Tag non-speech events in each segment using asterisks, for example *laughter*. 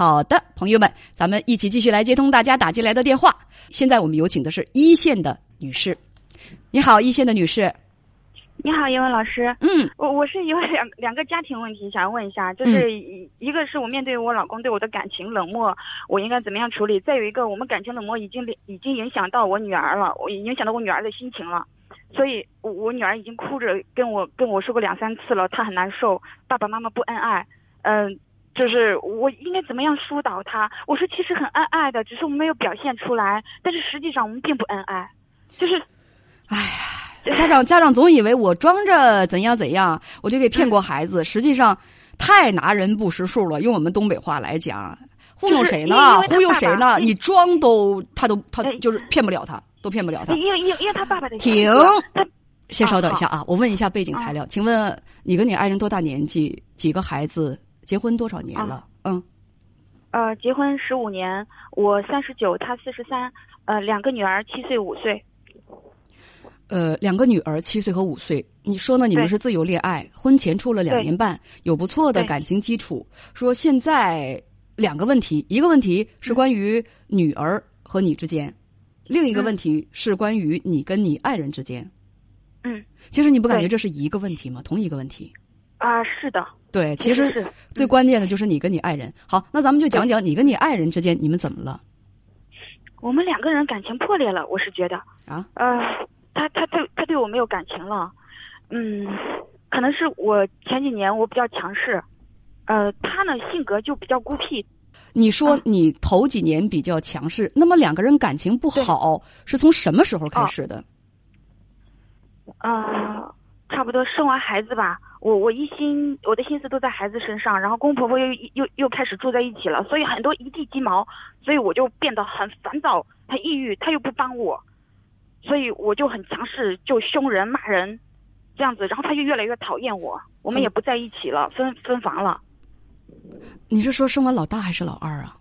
好的，朋友们，咱们一起继续来接通大家打进来的电话。现在我们有请的是一线的女士，你好，一线的女士。你好，叶文老师。嗯，我我是有两两个家庭问题想要问一下，就是一一个是我面对我老公对我的感情冷漠，我应该怎么样处理？再有一个，我们感情冷漠已经已经影响到我女儿了，我影响到我女儿的心情了，所以我我女儿已经哭着跟我跟我说过两三次了，她很难受，爸爸妈妈不恩爱，嗯，就是我应该怎么样疏导他？我说其实很恩爱的，只是我们没有表现出来，但是实际上我们并不恩爱，就是，哎呀。家长家长总以为我装着怎样怎样，我就给骗过孩子。实际上，太拿人不识数了。用我们东北话来讲，糊弄谁呢？忽悠谁呢？你装都他都他就是骗不了他，都骗不了他。因为因为因为他爸爸的停，先稍等一下啊，我问一下背景材料，请问你跟你爱人多大年纪？几个孩子？结婚多少年了？嗯，呃，结婚十五年，我三十九，他四十三，呃，两个女儿七岁五岁。呃，两个女儿七岁和五岁，你说呢？你们是自由恋爱，婚前处了两年半，有不错的感情基础。说现在两个问题，一个问题是关于女儿和你之间，另一个问题是关于你跟你爱人之间。嗯，其实你不感觉这是一个问题吗？同一个问题。啊，是的。对，其实最关键的就是你跟你爱人。好，那咱们就讲讲你跟你爱人之间，你们怎么了？我们两个人感情破裂了，我是觉得啊，呃。他他对他对我没有感情了，嗯，可能是我前几年我比较强势，呃，他呢性格就比较孤僻。你说你头几年比较强势，那么两个人感情不好是从什么时候开始的？啊，差不多生完孩子吧，我我一心我的心思都在孩子身上，然后公婆婆又又又开始住在一起了，所以很多一地鸡毛，所以我就变得很烦躁、很抑郁，他又不帮我。所以我就很强势，就凶人骂人，这样子，然后他就越来越讨厌我，我们也不在一起了，分分房了。你是说生完老大还是老二啊？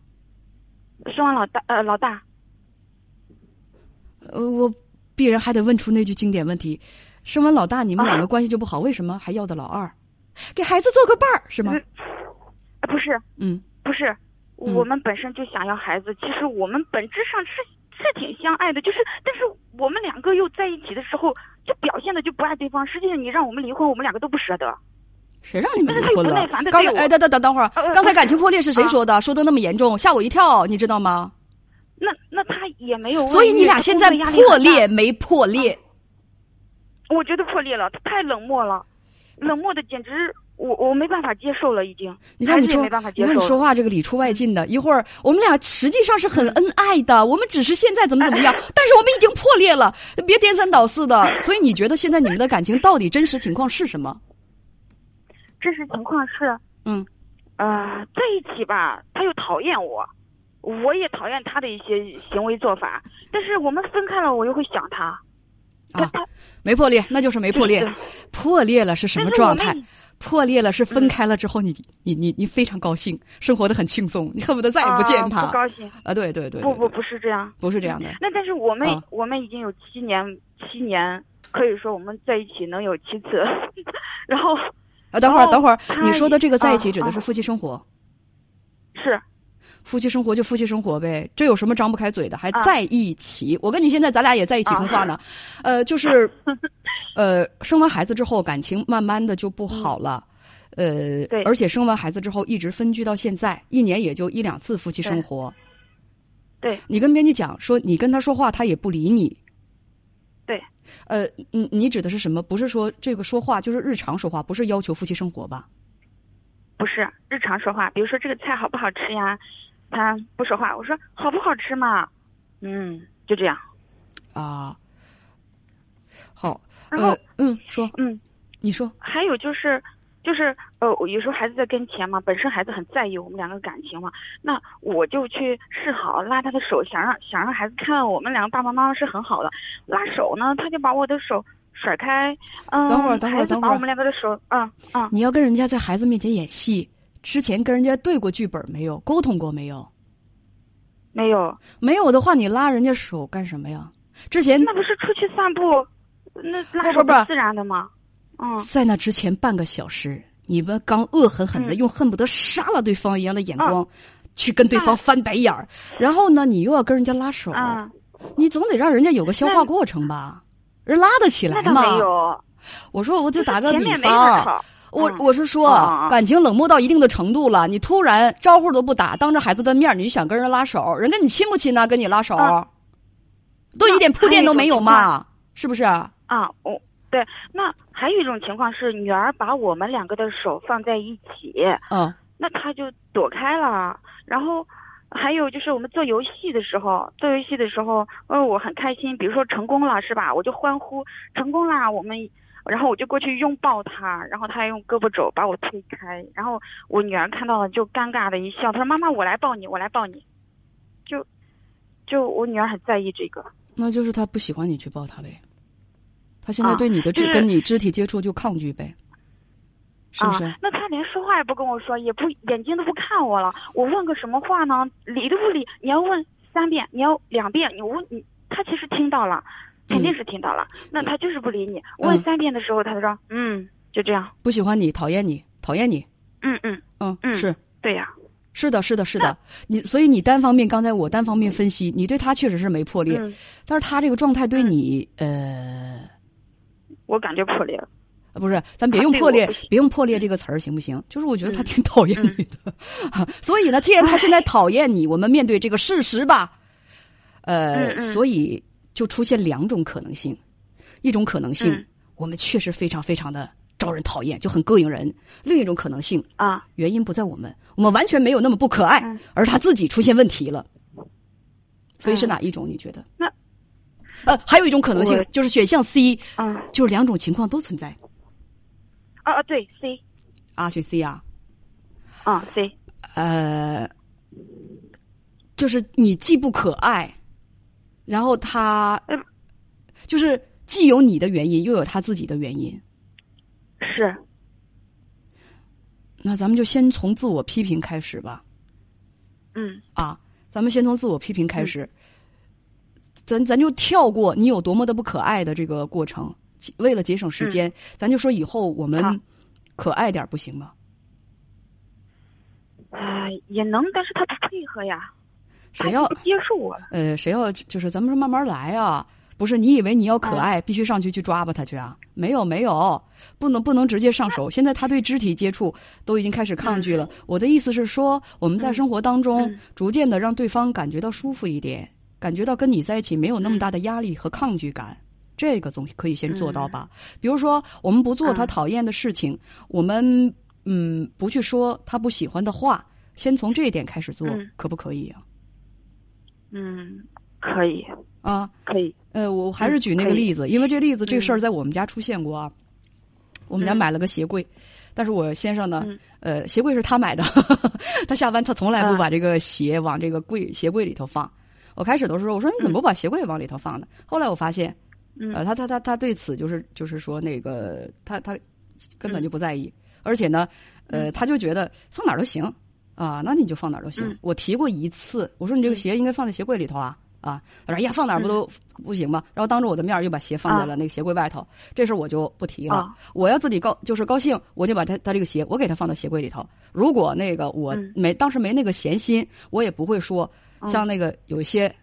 生完老大，呃，老大。呃，我必然还得问出那句经典问题：生完老大，你们两个关系就不好，为什么还要的老二？给孩子做个伴儿是吗？不是，嗯，不是，我们本身就想要孩子，其实我们本质上是。是挺相爱的，就是，但是我们两个又在一起的时候，就表现的就不爱对方。实际上，你让我们离婚，我们两个都不舍得。谁让你们离婚了？刚才哎，等等等等会儿，刚才感情破裂是谁说的？说的那么严重，吓我一跳，你知道吗？那那他也没有。所以你俩现在破裂没破裂？我觉得破裂了，他太冷漠了，冷漠的简直。我我没办法接受了，已经。你看你说，你看你说话这个里出外进的。一会儿我们俩实际上是很恩爱的，我们只是现在怎么怎么样，*laughs* 但是我们已经破裂了。别颠三倒四的。所以你觉得现在你们的感情到底真实情况是什么？真实情况是，嗯，呃，在一起吧，他又讨厌我，我也讨厌他的一些行为做法。但是我们分开了，我又会想他。啊，没破裂，那就是没破裂。破裂了是什么状态？破裂了是分开了之后，你你你你非常高兴，生活的很轻松，你恨不得再也不见他。不高兴啊！对对对，不不不是这样，不是这样的。那但是我们我们已经有七年七年，可以说我们在一起能有七次，*laughs* 然后啊，等会儿等会儿，你说的这个在一起指的是夫妻生活？是。夫妻生活就夫妻生活呗，这有什么张不开嘴的？还在一起？我跟你现在咱俩也在一起通话呢，呃，就是，*laughs* 呃，生完孩子之后感情慢慢的就不好了，呃，对，而且生完孩子之后一直分居到现在，一年也就一两次夫妻生活。对，你跟编辑讲说你跟他说话他也不理你。对，呃，你你指的是什么？不是说这个说话就是日常说话，不是要求夫妻生活吧？不是日常说话，比如说这个菜好不好吃呀？他不说话，我说好不好吃嘛？嗯，就这样。啊，好。然后，嗯，说，嗯，你说。还有就是，就是呃，有时候孩子在跟前嘛，本身孩子很在意我们两个感情嘛，那我就去示好，拉他的手，想让想让孩子看我们两个爸爸妈妈是很好的。拉手呢，他就把我的手甩开。嗯，等会儿，等会儿，等会儿。把我们两个的手，嗯嗯。你要跟人家在孩子面前演戏。之前跟人家对过剧本没有？沟通过没有？没有。没有的话，你拉人家手干什么呀？之前那不是出去散步，那拉手不自然的吗？嗯。在那之前半个小时，你们刚恶狠狠的用恨不得杀了对方一样的眼光，去跟对方翻白眼儿，然后呢，你又要跟人家拉手，啊，你总得让人家有个消化过程吧？人拉得起来吗？没有，我说，我就打个比方，吵。我嗯我是说感情冷漠到一定的程度了，你突然招呼都不打，当着孩子的面，你就想跟人拉手，人跟你亲不亲呢？跟你拉手，嗯都一点铺垫都没有嘛？是不是？啊，我对，那还有一种情况是，女儿把我们两个的手放在一起，嗯那她就躲开了。然后还有就是我们做游戏的时候，做游戏的时候，呃，我很开心，比如说成功了是吧？我就欢呼成功啦，我们。然后我就过去拥抱他，然后她用胳膊肘把我推开，然后我女儿看到了就尴尬的一笑，她说：“妈妈，我来抱你，我来抱你。”就，就我女儿很在意这个。那就是他不喜欢你去抱他呗，他现在啊对你的肢、就是跟你肢体接触就抗拒呗，是不是？啊？那他连说话也不跟我说，也不眼睛都不看我了。我问个什么话呢？理都不理。你要问三遍，你要两遍，你问你，他其实听到了，肯定是听到了。那他就是不理你。问嗯三遍的时候，他就说嗯，就这样。不喜欢你，讨厌你，讨厌你，嗯嗯，嗯，嗯是对呀、是的，是的，是的。你所以你单方面，刚才我单方面分析，你对他确实是没破裂，嗯，但是他这个状态对你，呃。我感觉破裂了。啊，不是，咱别用破裂别用破裂这个词儿，行不行？就是我觉得他嗯挺讨厌你的，啊所以呢，既然他现在讨厌你，我们面对这个事实吧，呃，所以就出现两种可能性，一种可能性，嗯我们确实非常非常的招人讨厌，就很膈应人；另一种可能性，啊，原因不在我们，我们完全没有那么不可爱，嗯而他自己出现问题了。所以是嗯哪一种？你觉得？那呃，还有一种可能性就是选项 C，嗯，就是两种情况都存在啊啊，对，C，啊，选 C 啊。啊 C，呃，就是你既不可爱，然后他嗯就是既有你的原因，又有他自己的原因。是，那咱们就先从自我批评开始吧。嗯啊，咱们先从自我批评开始，咱咱就跳过你有多么的不可爱的这个过程，为了节省时间，咱就说以后我们可爱点不行吗？啊、也能，但是他不配合呀，谁要不接受我。呃，谁要就是咱们说慢慢来啊，不是你以为你要可爱，必须上去去抓吧他去啊？没有没有，不能不能直接上手。现在他对肢体接触都已经开始抗拒了。我的意思是说，我们在生活当中嗯逐渐的让对方感觉到舒服一点，感觉到跟你在一起没有那么大的压力和抗拒感。这个总可以先做到吧？比如说，我们不做他嗯讨厌的事情，我们嗯不去说他不喜欢的话，先从这一点开始做，嗯可不可以啊？嗯，可以，啊，可以。呃，我还是举那个例子，因为这例子这个事儿嗯在我们家出现过啊。我们家嗯买了个鞋柜，但是我先生呢，嗯呃，鞋柜是他买的，*laughs* 他下班他从来不嗯把这个鞋往这个柜鞋柜里头放。我开始的时候我说你怎么不把鞋柜往里头放呢？后来我发现，嗯呃，他他他他对此就是就是说那个他他根本嗯就不在意，而且呢，呃，他就觉得放哪儿都行啊，那你就放哪儿都行。嗯我提过一次，我说你这个鞋应该放在鞋柜里头啊啊，他说哎呀放哪儿不都不行吗？然后当着我的面儿又把鞋放在了那个鞋柜外头，这事儿我就不提了。啊我要自己高就是高兴，我就把他他这个鞋我给他放到鞋柜里头。如果那个我嗯没、当时没那个闲心，我也不会说嗯像那个有一些。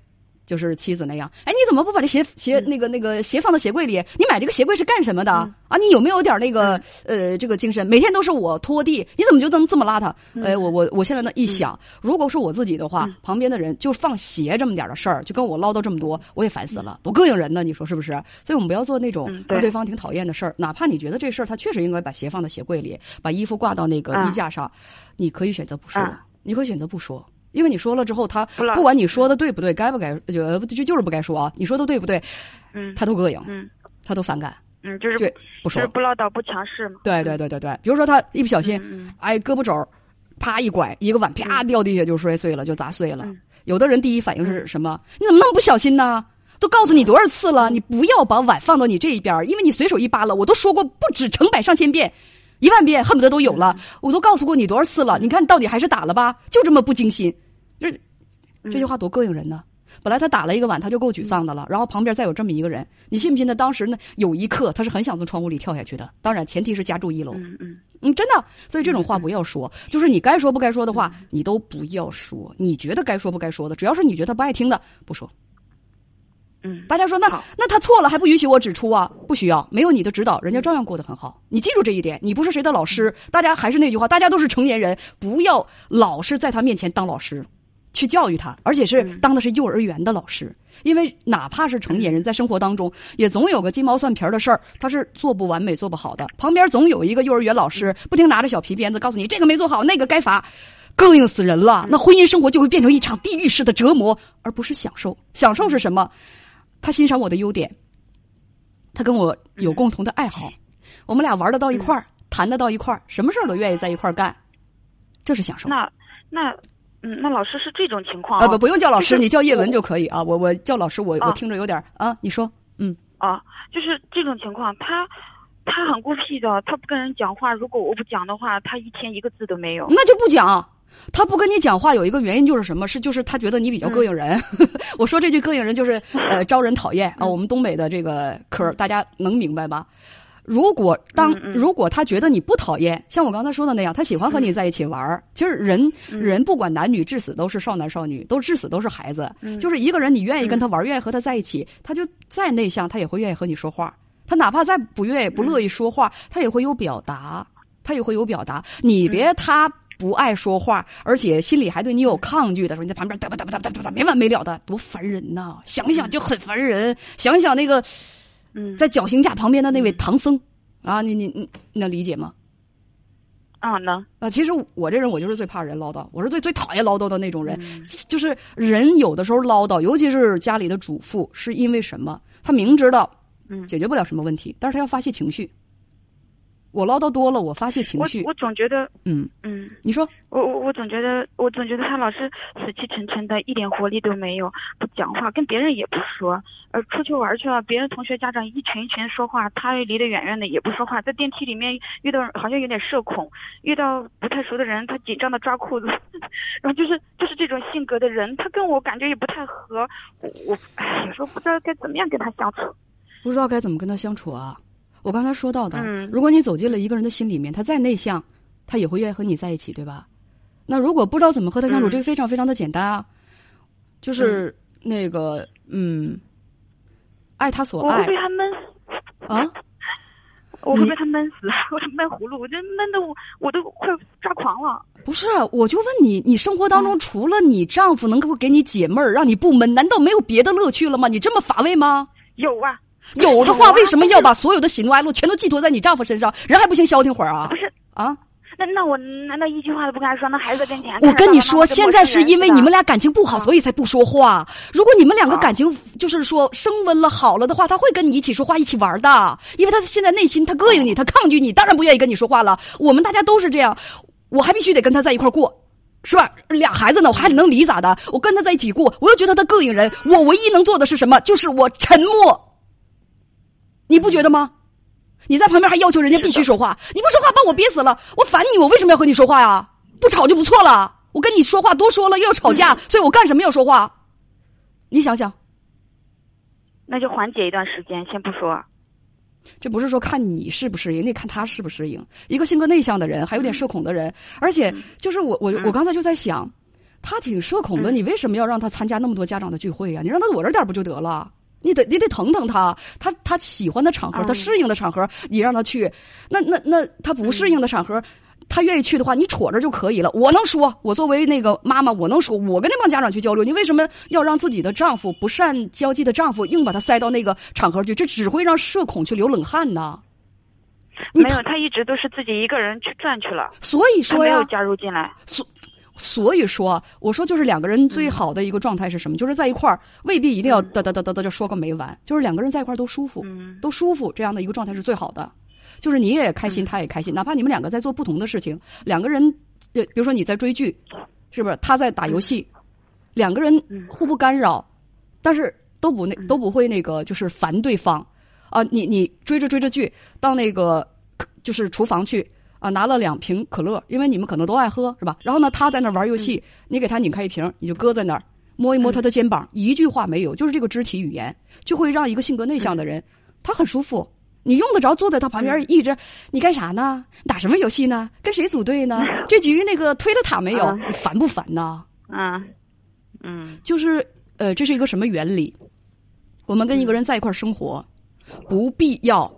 就是妻子那样，哎，你怎么不把这鞋鞋那个那个鞋放到鞋柜里？你买这个鞋柜是干什么的、嗯啊？你有没有点那个、呃这个精神？每天都是我拖地，你怎么就能这么邋遢？哎，我我我现在呢一想，如果是我自己的话，嗯旁边的人就放鞋这么点的事儿，就跟我唠叨这么多，我也烦死了，多膈应人呢！你说是不是？所以我们不要做那种让对方挺讨厌的事儿，哪怕你觉得这事儿他确实应该把鞋放到鞋柜里，把衣服挂到那个啊衣架上，你可以选择不说，啊你可以选择不说。因为你说了之后，他不管你说的对不对，该不该就就就是不该说啊。你说的对不对，嗯他都膈应，嗯他都反感，嗯，就是对不说就是。不唠叨不强势嘛。对对对对对，比如说他一不小心，嗯哎，胳膊肘啪一拐，一个碗啪掉地下就摔碎了，就砸碎了。嗯有的人第一反应是什么？你怎么那么不小心呢？都告诉你多少次了，你不要把碗放到你这一边儿，因为你随手一扒拉，我都说过不止成百上千遍，一万遍恨不得都有了。我都告诉过你多少次了，你看你到底还是打了吧？就这么不精心，这这句话多膈应人呢！本来他打了一个碗，他就够沮丧的了。然后旁边再有这么一个人，你信不信？他当时呢，有一刻他是很想从窗户里跳下去的。当然，前提是家住一楼。嗯嗯嗯，真的。所以这种话不要说，就是你该说不该说的话，你都不要说。你觉得该说不该说的，只要是你觉得他不爱听的，不说。嗯，大家说那那他错了还不允许我指出啊？不需要，没有你的指导，人家照样过得很好。你记住这一点，你不是谁的老师。大家还是那句话，大家都是成年人，不要老是在他面前当老师，去教育他，而且是当的是幼儿园的老师。因为哪怕是成年人，在生活当中也总有个鸡毛蒜皮的事儿，他是做不完美、做不好的。旁边总有一个幼儿园老师，不停拿着小皮鞭子告诉你这个没做好，那个该罚，膈应死人了。那婚姻生活就会变成一场地狱式的折磨，而不是享受。享受是什么？他欣赏我的优点，他跟我有共同的爱好，我们俩玩得到一块儿，谈得到一块儿，什么事儿都愿意在一块儿干，这是享受。那那嗯，那老师是这种情况啊？不，不用叫老师，你叫叶文就可以啊。我我叫老师，我我听着有点啊。你说，嗯啊，就是这种情况，他他很孤僻的，他不跟人讲话。如果我不讲的话，他一天一个字都没有。那就不讲。他不跟你讲话有一个原因就是什么？是就是他觉得你比较膈应人。*laughs* 我说这句膈应人就是呃 *laughs* 招人讨厌啊。我们东北的这个嗑大家能明白吧？如果当如果他觉得你不讨厌，像我刚才说的那样，他喜欢和你在一起玩儿。其实人人不管男女，至死都是少男少女，都至死都是孩子。就是一个人，你愿意跟他玩，愿意和他在一起，他就再内向，他也会愿意和你说话。他哪怕再不愿意、不乐意说话，他也会有表达，他也会有表达。你别他。不爱说话，而且心里还对你有抗拒的时候，你在旁边嘚吧嘚吧嘚吧嘚吧没完没了的，多烦人呐！想想就很烦人。想想那个，嗯，在绞刑架旁边的那位唐僧，啊，你你你能理解吗？啊，能啊。其实我这人我就是最怕人唠叨，我是最最讨厌唠叨的那种人。就是人有的时候唠叨，尤其是家里的主妇，是因为什么？他明知道，嗯，解决不了什么问题，但是他要发泄情绪。我唠叨多了，我发泄情绪。我我总觉得，嗯嗯，你说，我我我总觉得，我总觉得他老是死气沉沉的，一点活力都没有，不讲话，跟别人也不说。呃，出去玩去了，别人同学家长一群一群说话，他离得远远的也不说话。在电梯里面遇到好像有点社恐，遇到不太熟的人，他紧张的抓裤子。*laughs* 然后就是就是这种性格的人，他跟我感觉也不太合。我哎，有时候不知道该怎么样跟他相处。不知道该怎么跟他相处啊。我刚才说到的，嗯，如果你走进了一个人的心里面，他再内向，他也会愿意和你在一起，对吧？那如果不知道怎么和他相处，这个非常非常的简单啊，就是那个，嗯，爱他所爱。我会被他闷死啊！我会被他闷死，*laughs* 我闷葫芦，我这闷的我我都快抓狂了。不是，我就问你，你生活当中除了你丈夫能够给你解闷儿，让你不闷，难道没有别的乐趣了吗？你这么乏味吗？有啊。*laughs* 有的话，为什么要把所有的喜怒哀乐全都寄托在你丈夫身上？人还不行消停会儿啊？不是啊，那那我难道一句话都不敢说？那孩子跟前，我跟你说，现在是因为你们俩感情不好，所以才不说话。如果你们两个感情就是说升温了、好了的话，他会跟你一起说话、一起玩的。因为他现在内心他膈应你，他抗拒你，当然不愿意跟你说话了。我们大家都是这样，我还必须得跟他在一块过，是吧？俩孩子呢，我还能离咋的？我跟他在一起过，我又觉得他膈应人，我唯一能做的是什么？就是我沉默。你不觉得吗？你在旁边还要求人家必须说话，你不说话把我憋死了，我烦你，我为什么要和你说话呀？不吵就不错了。我跟你说话多说了又要吵架，所以我干什么要说话？你想想，那就缓解一段时间，先不说。这不是说看你适不适应，得看他适不适应。一个性格内向的人，还有点社恐的人，而且就是我我我刚才就在想，他挺社恐的，你为什么要让他参加那么多家长的聚会呀？你让他躲着点不就得了？你得你得疼疼他，他他喜欢的场合，他适应的场合，你让他去。那那那他不适应的场合，他愿意去的话，你戳着就可以了。我能说，我作为那个妈妈，我能说，我跟那帮家长去交流。你为什么要让自己的丈夫不善交际的丈夫硬把他塞到那个场合去？这只会让社恐去流冷汗呢。没有，他一直都是自己一个人去转去了。所以说呀，没有加入进来。所所以说，我说就是两个人最好的一个状态是什么？就是在一块儿，未必一定要哒哒哒哒哒就说个没完。就是两个人在一块儿都舒服，都舒服，这样的一个状态是最好的。就是你也开心，他也开心，哪怕你们两个在做不同的事情，两个人，呃，比如说你在追剧，是不是？他在打游戏，两个人互不干扰，但是都不那都不会那个就是烦对方啊。你你追着追着剧，到那个就是厨房去。啊，拿了两瓶可乐，因为你们可能都爱喝，是吧？然后呢，他在那玩游戏，你给他拧开一瓶，你就搁在那儿。摸一摸他的肩膀，一句话没有，就是这个肢体语言，就会让一个性格内向的人，他很舒服。你用得着坐在他旁边一直，你干啥呢？打什么游戏呢？跟谁组队呢？*laughs* 这局那个推了塔没有？你烦不烦呢？啊嗯，就是呃，这是一个什么原理？我们跟一个人在一块生活，不必要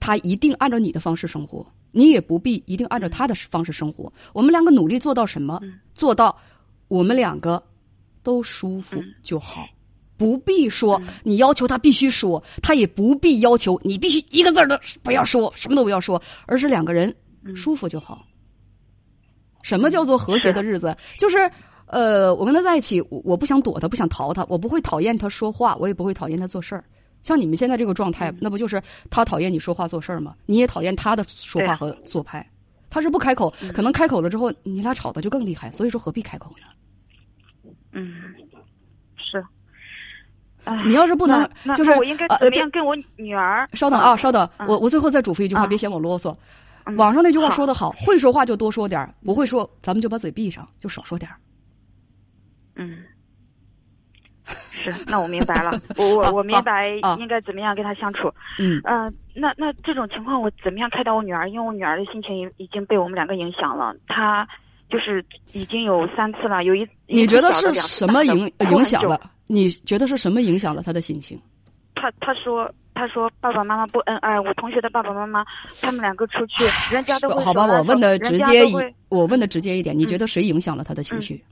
他一定按照你的方式生活，你也不必一定按照他的方式生活。我们两个努力做到什么？做到我们两个都舒服就好。不必说，你要求他必须说，他也不必要求你必须一个字儿都不要说，什么都不要说，而是两个人舒服就好。什么叫做和谐的日子？*laughs* 就是呃，我跟他在一起，我不想躲他，不想逃他，我不会讨厌他说话，我也不会讨厌他做事儿。像你们现在这个状态，那不就是他讨厌你说话做事儿吗？你也讨厌他的说话和做派。他是不开口，可能开口了之后，你俩吵的就更厉害。所以说，何必开口呢？嗯，是。你要是不能，就是我应该怎么样跟我女儿？稍等啊，稍等，我我最后再嘱咐一句话，别嫌我啰嗦。网上那句话说的好，会说话就多说点儿不会说咱们就把嘴闭上，就少说点儿嗯，是，那我明白了，*laughs* 我我我明白应该怎么样跟他相处。嗯嗯，那那这种情况我怎么样开导我女儿？因为我女儿的心情已已经被我们两个影响了，她就是已经有三次了，有一你觉得是什么影影响了？你觉得是什么影响了她的心情？她她说他说爸爸妈妈不恩爱，我同学的爸爸妈妈他们两个出去，人家都好吧。我问的直接一，我问的直接一点，你觉得谁影响了他的情绪？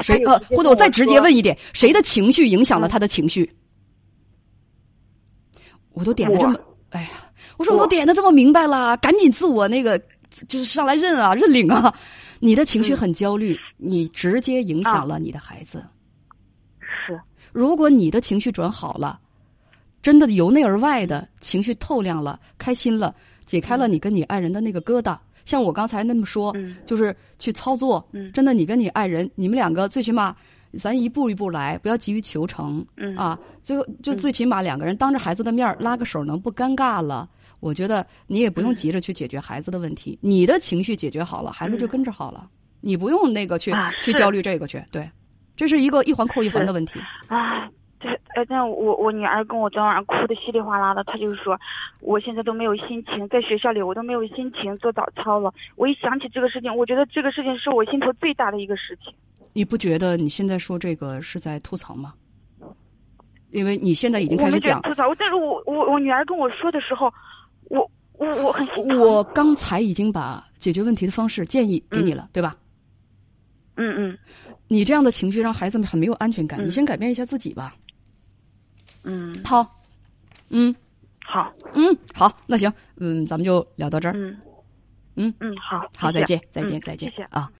谁呃，或者我再直接问一点，谁的情绪影响了他的情绪？我都点的这么，哎呀，我说我都点的这么明白了，赶紧自我那个就是上来认啊，认领啊。你的情绪很焦虑，你直接影响了你的孩子。是，如果你的情绪转好了，真的由内而外的情绪透亮了，开心了，解开了你跟你爱人的那个疙瘩。像我刚才那么说，就是去操作。真的，你跟你爱人，你们两个最起码，咱一步一步来，不要急于求成。啊，最后就最起码两个人当着孩子的面拉个手，能不尴尬了？我觉得你也不用急着去解决孩子的问题，你的情绪解决好了，孩子就跟着好了。你不用那个去去焦虑这个去，对，这是一个一环扣一环的问题。啊，这呃，那我我女儿跟我昨天晚上哭的稀里哗啦的，她就说，我现在都没有心情，在学校里我都没有心情做早操了。我一想起这个事情，我觉得这个事情是我心头最大的一个事情。你不觉得你现在说这个是在吐槽吗？因为你现在已经开始讲吐槽，但是我我我女儿跟我说的时候。我我我很我刚才已经把解决问题的方式建议给你了，对吧？嗯嗯，你这样的情绪让孩子们很没有安全感，你先改变一下自己吧。嗯，好，嗯，好，嗯，好，那行，嗯，咱们就聊到这儿。嗯。嗯。嗯，好，好，再见，再见，再见，谢谢。啊。